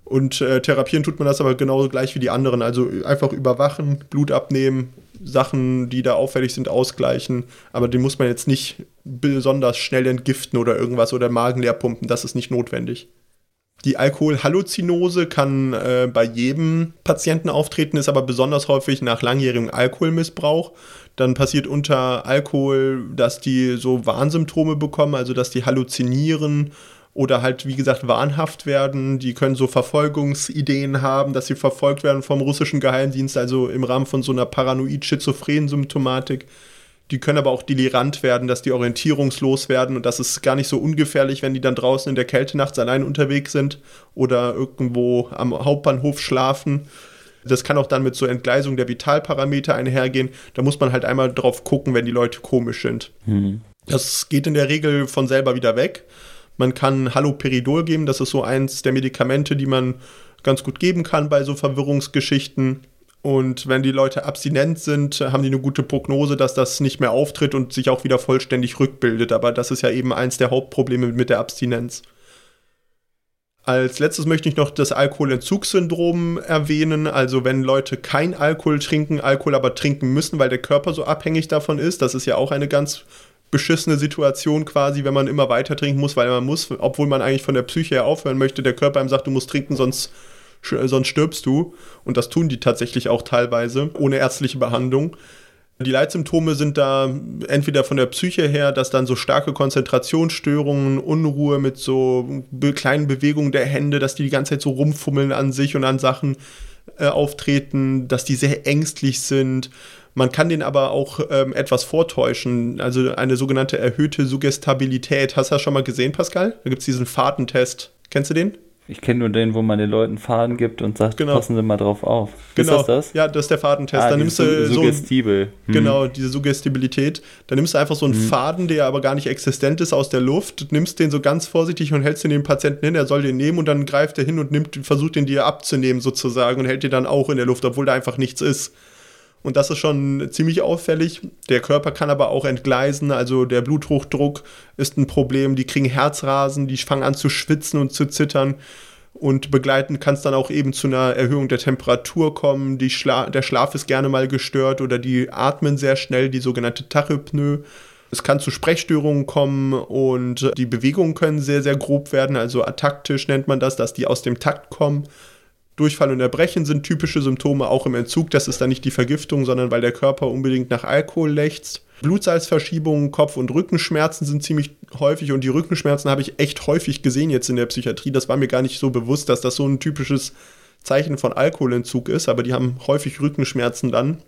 Und äh, therapieren tut man das aber genauso gleich wie die anderen. Also einfach überwachen, Blut abnehmen, Sachen, die da auffällig sind, ausgleichen. Aber die muss man jetzt nicht besonders schnell entgiften oder irgendwas oder Magen leer pumpen. Das ist nicht notwendig. Die Alkoholhalluzinose kann äh, bei jedem Patienten auftreten, ist aber besonders häufig nach langjährigem Alkoholmissbrauch. Dann passiert unter Alkohol, dass die so Warnsymptome bekommen, also dass die halluzinieren oder halt, wie gesagt, wahnhaft werden. Die können so Verfolgungsideen haben, dass sie verfolgt werden vom russischen Geheimdienst, also im Rahmen von so einer paranoid-schizophrenen Symptomatik. Die können aber auch delirant werden, dass die orientierungslos werden und das ist gar nicht so ungefährlich, wenn die dann draußen in der Kälte nachts allein unterwegs sind oder irgendwo am Hauptbahnhof schlafen. Das kann auch dann mit so Entgleisung der Vitalparameter einhergehen. Da muss man halt einmal drauf gucken, wenn die Leute komisch sind. Mhm. Das geht in der Regel von selber wieder weg. Man kann Haloperidol geben, das ist so eins der Medikamente, die man ganz gut geben kann bei so Verwirrungsgeschichten. Und wenn die Leute abstinent sind, haben die eine gute Prognose, dass das nicht mehr auftritt und sich auch wieder vollständig rückbildet. Aber das ist ja eben eins der Hauptprobleme mit der Abstinenz. Als letztes möchte ich noch das Alkoholentzugssyndrom erwähnen. Also wenn Leute kein Alkohol trinken, Alkohol aber trinken müssen, weil der Körper so abhängig davon ist. Das ist ja auch eine ganz beschissene Situation quasi, wenn man immer weiter trinken muss, weil man muss, obwohl man eigentlich von der Psyche her aufhören möchte, der Körper einem sagt, du musst trinken, sonst sonst stirbst du. Und das tun die tatsächlich auch teilweise, ohne ärztliche Behandlung. Die Leitsymptome sind da entweder von der Psyche her, dass dann so starke Konzentrationsstörungen, Unruhe mit so kleinen Bewegungen der Hände, dass die die ganze Zeit so rumfummeln an sich und an Sachen. äh, auftreten, dass die sehr ängstlich sind. Man kann den aber auch ähm, etwas vortäuschen, also eine sogenannte erhöhte Suggestabilität. Hast du das schon mal gesehen, Pascal? Da gibt es diesen Fahrtentest. Kennst du den? Ich kenne nur den, wo man den Leuten Faden gibt und sagt, genau. passen Sie mal drauf auf. Genau. Ist das das? Ja, das ist der Fadentest. Ah, da nimmst du so suggestibel. Hm. Genau, diese Suggestibilität. Da nimmst du einfach so einen hm. Faden, der aber gar nicht existent ist, aus der Luft, nimmst den so ganz vorsichtig und hältst den dem Patienten hin. Er soll den nehmen und dann greift er hin und nimmt, versucht den dir abzunehmen sozusagen und hält den dann auch in der Luft, obwohl da einfach nichts ist. Und das ist schon ziemlich auffällig. Der Körper kann aber auch entgleisen, also der Bluthochdruck ist ein Problem. Die kriegen Herzrasen, die fangen an zu schwitzen und zu zittern. Und begleitend kann es dann auch eben zu einer Erhöhung der Temperatur kommen. Schla der Schlaf ist gerne mal gestört oder die atmen sehr schnell, die sogenannte Tachypnoe. Es kann zu Sprechstörungen kommen und die Bewegungen können sehr, sehr grob werden, also ataktisch nennt man das, dass die aus dem Takt kommen. Durchfall und Erbrechen sind typische Symptome auch im Entzug. Das ist dann nicht die Vergiftung, sondern weil der Körper unbedingt nach Alkohol lechzt. Blutsalzverschiebungen, Kopf- und Rückenschmerzen sind ziemlich häufig und die Rückenschmerzen habe ich echt häufig gesehen jetzt in der Psychiatrie. Das war mir gar nicht so bewusst, dass das so ein typisches Zeichen von Alkoholentzug ist, aber die haben häufig Rückenschmerzen dann.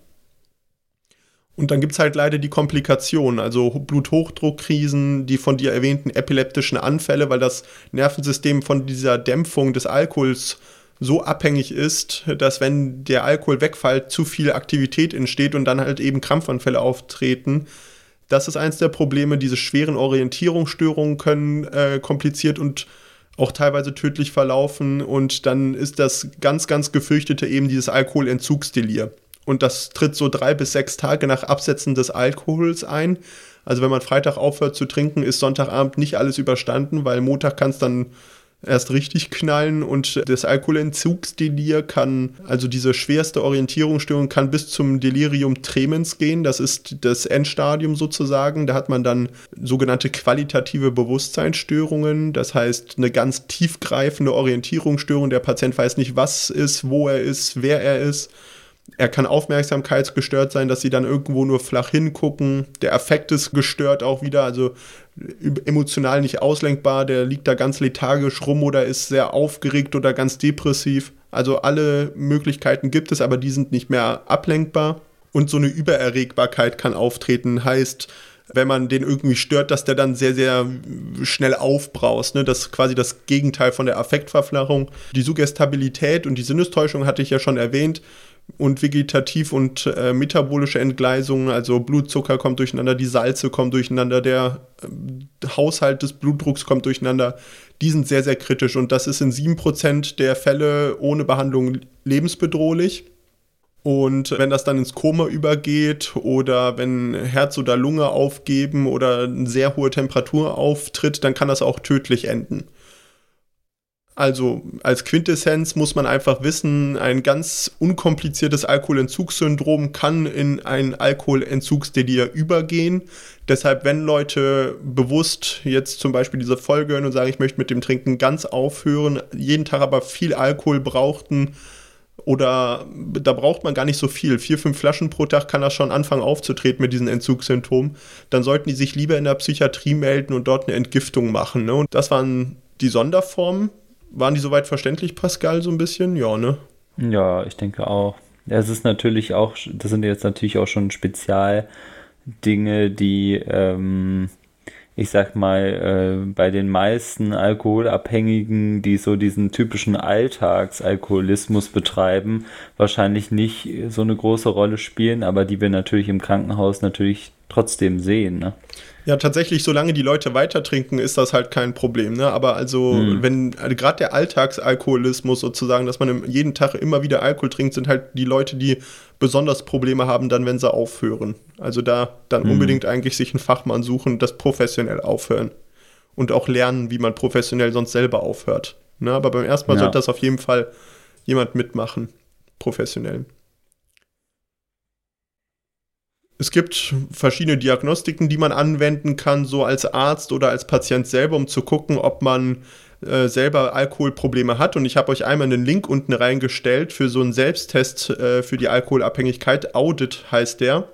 Und dann gibt es halt leider die Komplikationen, also Bluthochdruckkrisen, die von dir erwähnten epileptischen Anfälle, weil das Nervensystem von dieser Dämpfung des Alkohols so abhängig ist, dass wenn der Alkohol wegfällt, zu viel Aktivität entsteht und dann halt eben Krampfanfälle auftreten. Das ist eins der Probleme. Diese schweren Orientierungsstörungen können äh, kompliziert und auch teilweise tödlich verlaufen. Und dann ist das ganz, ganz gefürchtete eben dieses Alkoholentzugsdelir. Und das tritt so drei bis sechs Tage nach Absetzen des Alkohols ein. Also wenn man Freitag aufhört zu trinken, ist Sonntagabend nicht alles überstanden, weil Montag kann es dann erst richtig knallen und das Alkoholentzugsdelir kann, also diese schwerste Orientierungsstörung kann bis zum Delirium tremens gehen. Das ist das Endstadium sozusagen. Da hat man dann sogenannte qualitative Bewusstseinsstörungen. Das heißt, eine ganz tiefgreifende Orientierungsstörung. Der Patient weiß nicht, was ist, wo er ist, wer er ist. Er kann aufmerksamkeitsgestört sein, dass sie dann irgendwo nur flach hingucken. Der Affekt ist gestört auch wieder, also emotional nicht auslenkbar. Der liegt da ganz lethargisch rum oder ist sehr aufgeregt oder ganz depressiv. Also alle Möglichkeiten gibt es, aber die sind nicht mehr ablenkbar. Und so eine Übererregbarkeit kann auftreten, heißt, wenn man den irgendwie stört, dass der dann sehr, sehr schnell aufbraust. Ne? Das ist quasi das Gegenteil von der Affektverflachung. Die Suggestabilität und die Sinnestäuschung hatte ich ja schon erwähnt und vegetativ und äh, metabolische Entgleisungen, also Blutzucker kommt durcheinander, die Salze kommen durcheinander, der äh, Haushalt des Blutdrucks kommt durcheinander, die sind sehr, sehr kritisch und das ist in 7% der Fälle ohne Behandlung lebensbedrohlich. Und wenn das dann ins Koma übergeht oder wenn Herz oder Lunge aufgeben oder eine sehr hohe Temperatur auftritt, dann kann das auch tödlich enden. Also als Quintessenz muss man einfach wissen, ein ganz unkompliziertes Alkoholentzugssyndrom kann in ein Alkoholentzugsdelir übergehen. Deshalb, wenn Leute bewusst jetzt zum Beispiel diese Folge hören und sagen, ich möchte mit dem Trinken ganz aufhören, jeden Tag aber viel Alkohol brauchten, oder da braucht man gar nicht so viel. Vier, fünf Flaschen pro Tag kann das schon anfangen aufzutreten mit diesen Entzugssymptomen. Dann sollten die sich lieber in der Psychiatrie melden und dort eine Entgiftung machen. Ne? Und das waren die Sonderformen waren die soweit verständlich, Pascal, so ein bisschen? Ja, ne? Ja, ich denke auch. Es ist natürlich auch, das sind jetzt natürlich auch schon Spezialdinge, die, ähm, ich sag mal, äh, bei den meisten Alkoholabhängigen, die so diesen typischen Alltagsalkoholismus betreiben, wahrscheinlich nicht so eine große Rolle spielen, aber die wir natürlich im Krankenhaus natürlich trotzdem sehen. Ne? Ja, tatsächlich, solange die Leute weiter trinken, ist das halt kein Problem. Ne? Aber also, mhm. wenn also gerade der Alltagsalkoholismus sozusagen, dass man jeden Tag immer wieder Alkohol trinkt, sind halt die Leute, die besonders Probleme haben, dann, wenn sie aufhören. Also da dann mhm. unbedingt eigentlich sich einen Fachmann suchen, das professionell aufhören. Und auch lernen, wie man professionell sonst selber aufhört. Ne? Aber beim ersten Mal ja. sollte das auf jeden Fall jemand mitmachen, professionell. Es gibt verschiedene Diagnostiken, die man anwenden kann, so als Arzt oder als Patient selber, um zu gucken, ob man äh, selber Alkoholprobleme hat. Und ich habe euch einmal einen Link unten reingestellt für so einen Selbsttest äh, für die Alkoholabhängigkeit. Audit heißt der.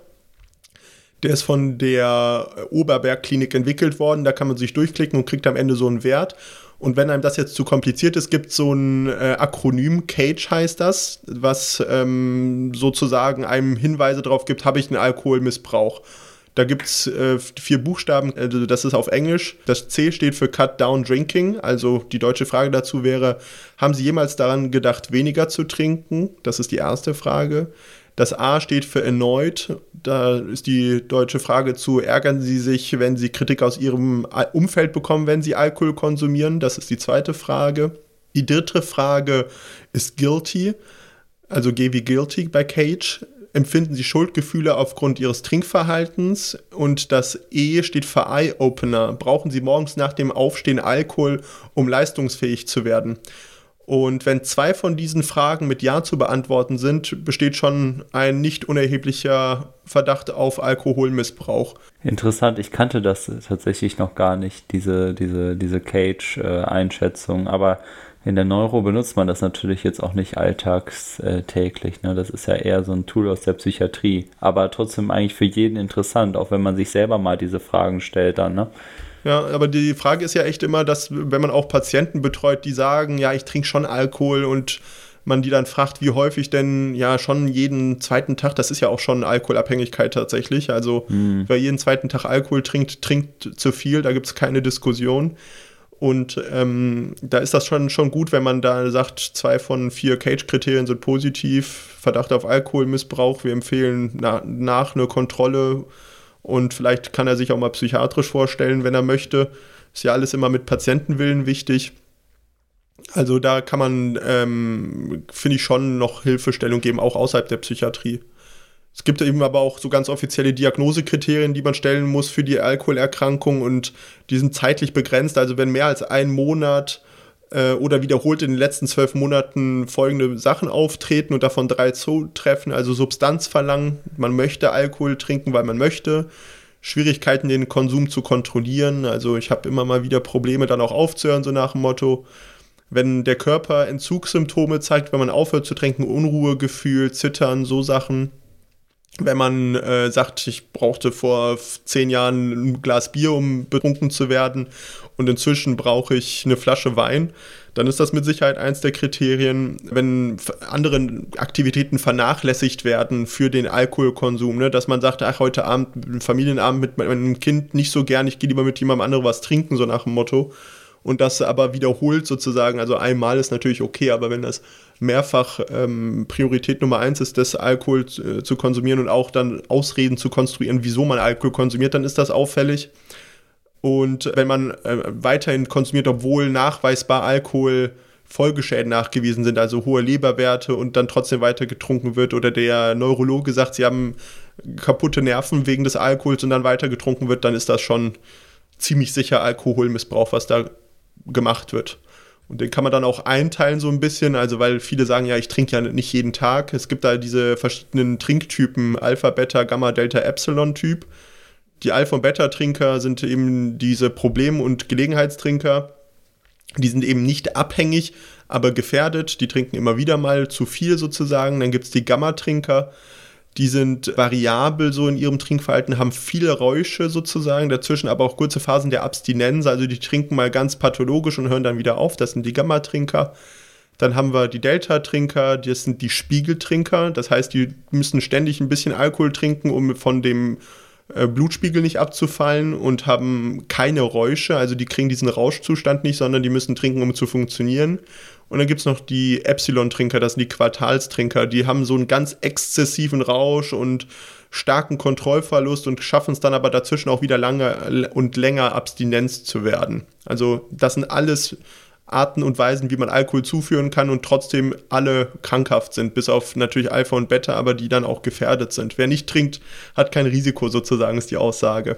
Der ist von der Oberberg Klinik entwickelt worden. Da kann man sich durchklicken und kriegt am Ende so einen Wert. Und wenn einem das jetzt zu kompliziert ist, gibt es so ein äh, Akronym, CAGE heißt das, was ähm, sozusagen einem Hinweise darauf gibt, habe ich einen Alkoholmissbrauch. Da gibt es äh, vier Buchstaben, also das ist auf Englisch. Das C steht für Cut Down Drinking. Also die deutsche Frage dazu wäre, haben Sie jemals daran gedacht, weniger zu trinken? Das ist die erste Frage. Das A steht für Annoyed. Da ist die deutsche Frage zu, ärgern Sie sich, wenn Sie Kritik aus Ihrem Umfeld bekommen, wenn Sie Alkohol konsumieren? Das ist die zweite Frage. Die dritte Frage ist Guilty, also G wie Guilty bei Cage empfinden sie Schuldgefühle aufgrund ihres Trinkverhaltens und das E steht für Eye-Opener. Brauchen sie morgens nach dem Aufstehen Alkohol, um leistungsfähig zu werden? Und wenn zwei von diesen Fragen mit Ja zu beantworten sind, besteht schon ein nicht unerheblicher Verdacht auf Alkoholmissbrauch. Interessant, ich kannte das tatsächlich noch gar nicht, diese, diese, diese Cage-Einschätzung, aber in der Neuro benutzt man das natürlich jetzt auch nicht alltagstäglich. Ne? Das ist ja eher so ein Tool aus der Psychiatrie. Aber trotzdem eigentlich für jeden interessant, auch wenn man sich selber mal diese Fragen stellt dann. Ne? Ja, aber die Frage ist ja echt immer, dass wenn man auch Patienten betreut, die sagen, ja, ich trinke schon Alkohol und man die dann fragt, wie häufig denn ja schon jeden zweiten Tag, das ist ja auch schon Alkoholabhängigkeit tatsächlich. Also mhm. wer jeden zweiten Tag Alkohol trinkt, trinkt zu viel, da gibt es keine Diskussion. Und ähm, da ist das schon, schon gut, wenn man da sagt, zwei von vier Cage-Kriterien sind positiv, Verdacht auf Alkoholmissbrauch, wir empfehlen na, nach eine Kontrolle und vielleicht kann er sich auch mal psychiatrisch vorstellen, wenn er möchte. Ist ja alles immer mit Patientenwillen wichtig. Also da kann man, ähm, finde ich, schon noch Hilfestellung geben, auch außerhalb der Psychiatrie. Es gibt eben aber auch so ganz offizielle Diagnosekriterien, die man stellen muss für die Alkoholerkrankung und die sind zeitlich begrenzt. Also wenn mehr als ein Monat äh, oder wiederholt in den letzten zwölf Monaten folgende Sachen auftreten und davon drei zutreffen, also Substanzverlangen, man möchte Alkohol trinken, weil man möchte, Schwierigkeiten, den Konsum zu kontrollieren. Also ich habe immer mal wieder Probleme, dann auch aufzuhören, so nach dem Motto, wenn der Körper Entzugssymptome zeigt, wenn man aufhört zu trinken, Unruhegefühl, Zittern, so Sachen. Wenn man äh, sagt, ich brauchte vor zehn Jahren ein Glas Bier, um betrunken zu werden und inzwischen brauche ich eine Flasche Wein, dann ist das mit Sicherheit eins der Kriterien, wenn andere Aktivitäten vernachlässigt werden für den Alkoholkonsum, ne? dass man sagt, ach, heute Abend, Familienabend mit meinem Kind nicht so gern, ich gehe lieber mit jemandem anderem was trinken, so nach dem Motto und das aber wiederholt sozusagen, also einmal ist natürlich okay, aber wenn das mehrfach ähm, Priorität Nummer eins ist, das Alkohol äh, zu konsumieren und auch dann Ausreden zu konstruieren, wieso man Alkohol konsumiert, dann ist das auffällig. Und wenn man äh, weiterhin konsumiert, obwohl nachweisbar Alkohol Folgeschäden nachgewiesen sind, also hohe Leberwerte und dann trotzdem weiter getrunken wird oder der Neurologe sagt, sie haben kaputte Nerven wegen des Alkohols und dann weiter getrunken wird, dann ist das schon ziemlich sicher Alkoholmissbrauch, was da gemacht wird. Und den kann man dann auch einteilen so ein bisschen, also weil viele sagen, ja, ich trinke ja nicht jeden Tag. Es gibt da diese verschiedenen Trinktypen, Alpha, Beta, Gamma, Delta, Epsilon-Typ. Die Alpha- und Beta-Trinker sind eben diese Problem- und Gelegenheitstrinker. Die sind eben nicht abhängig, aber gefährdet. Die trinken immer wieder mal zu viel sozusagen. Dann gibt es die Gamma-Trinker die sind variabel so in ihrem Trinkverhalten, haben viele Räusche sozusagen, dazwischen aber auch kurze Phasen der Abstinenz, also die trinken mal ganz pathologisch und hören dann wieder auf, das sind die Gamma-Trinker. Dann haben wir die Delta-Trinker, das sind die Spiegeltrinker, das heißt, die müssen ständig ein bisschen Alkohol trinken, um von dem Blutspiegel nicht abzufallen und haben keine Räusche, also die kriegen diesen Rauschzustand nicht, sondern die müssen trinken, um zu funktionieren. Und dann gibt es noch die Epsilon-Trinker, das sind die Quartalstrinker, die haben so einen ganz exzessiven Rausch und starken Kontrollverlust und schaffen es dann aber dazwischen auch wieder lange und länger Abstinenz zu werden. Also das sind alles Arten und Weisen, wie man Alkohol zuführen kann und trotzdem alle krankhaft sind, bis auf natürlich Alpha und Beta, aber die dann auch gefährdet sind. Wer nicht trinkt, hat kein Risiko sozusagen, ist die Aussage.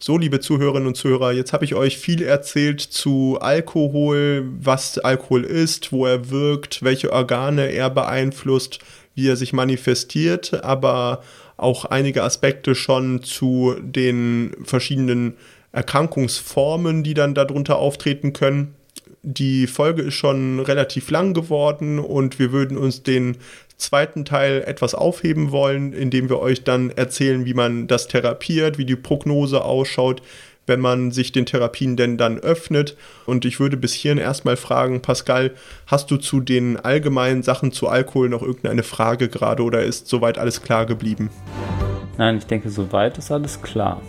So, liebe Zuhörerinnen und Zuhörer, jetzt habe ich euch viel erzählt zu Alkohol, was Alkohol ist, wo er wirkt, welche Organe er beeinflusst, wie er sich manifestiert, aber auch einige Aspekte schon zu den verschiedenen Erkrankungsformen, die dann darunter auftreten können. Die Folge ist schon relativ lang geworden und wir würden uns den zweiten Teil etwas aufheben wollen, indem wir euch dann erzählen, wie man das therapiert, wie die Prognose ausschaut, wenn man sich den Therapien denn dann öffnet. Und ich würde bis hierhin erstmal fragen, Pascal, hast du zu den allgemeinen Sachen zu Alkohol noch irgendeine Frage gerade oder ist soweit alles klar geblieben? Nein, ich denke, soweit ist alles klar.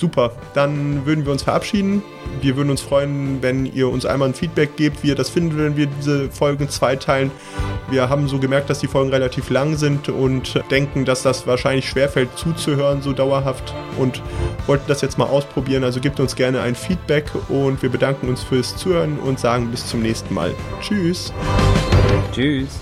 Super, dann würden wir uns verabschieden. Wir würden uns freuen, wenn ihr uns einmal ein Feedback gebt, wie ihr das findet, wenn wir diese Folgen zweiteilen. Wir haben so gemerkt, dass die Folgen relativ lang sind und denken, dass das wahrscheinlich schwerfällt zuzuhören, so dauerhaft und wollten das jetzt mal ausprobieren. Also gebt uns gerne ein Feedback und wir bedanken uns fürs Zuhören und sagen bis zum nächsten Mal. Tschüss. Tschüss.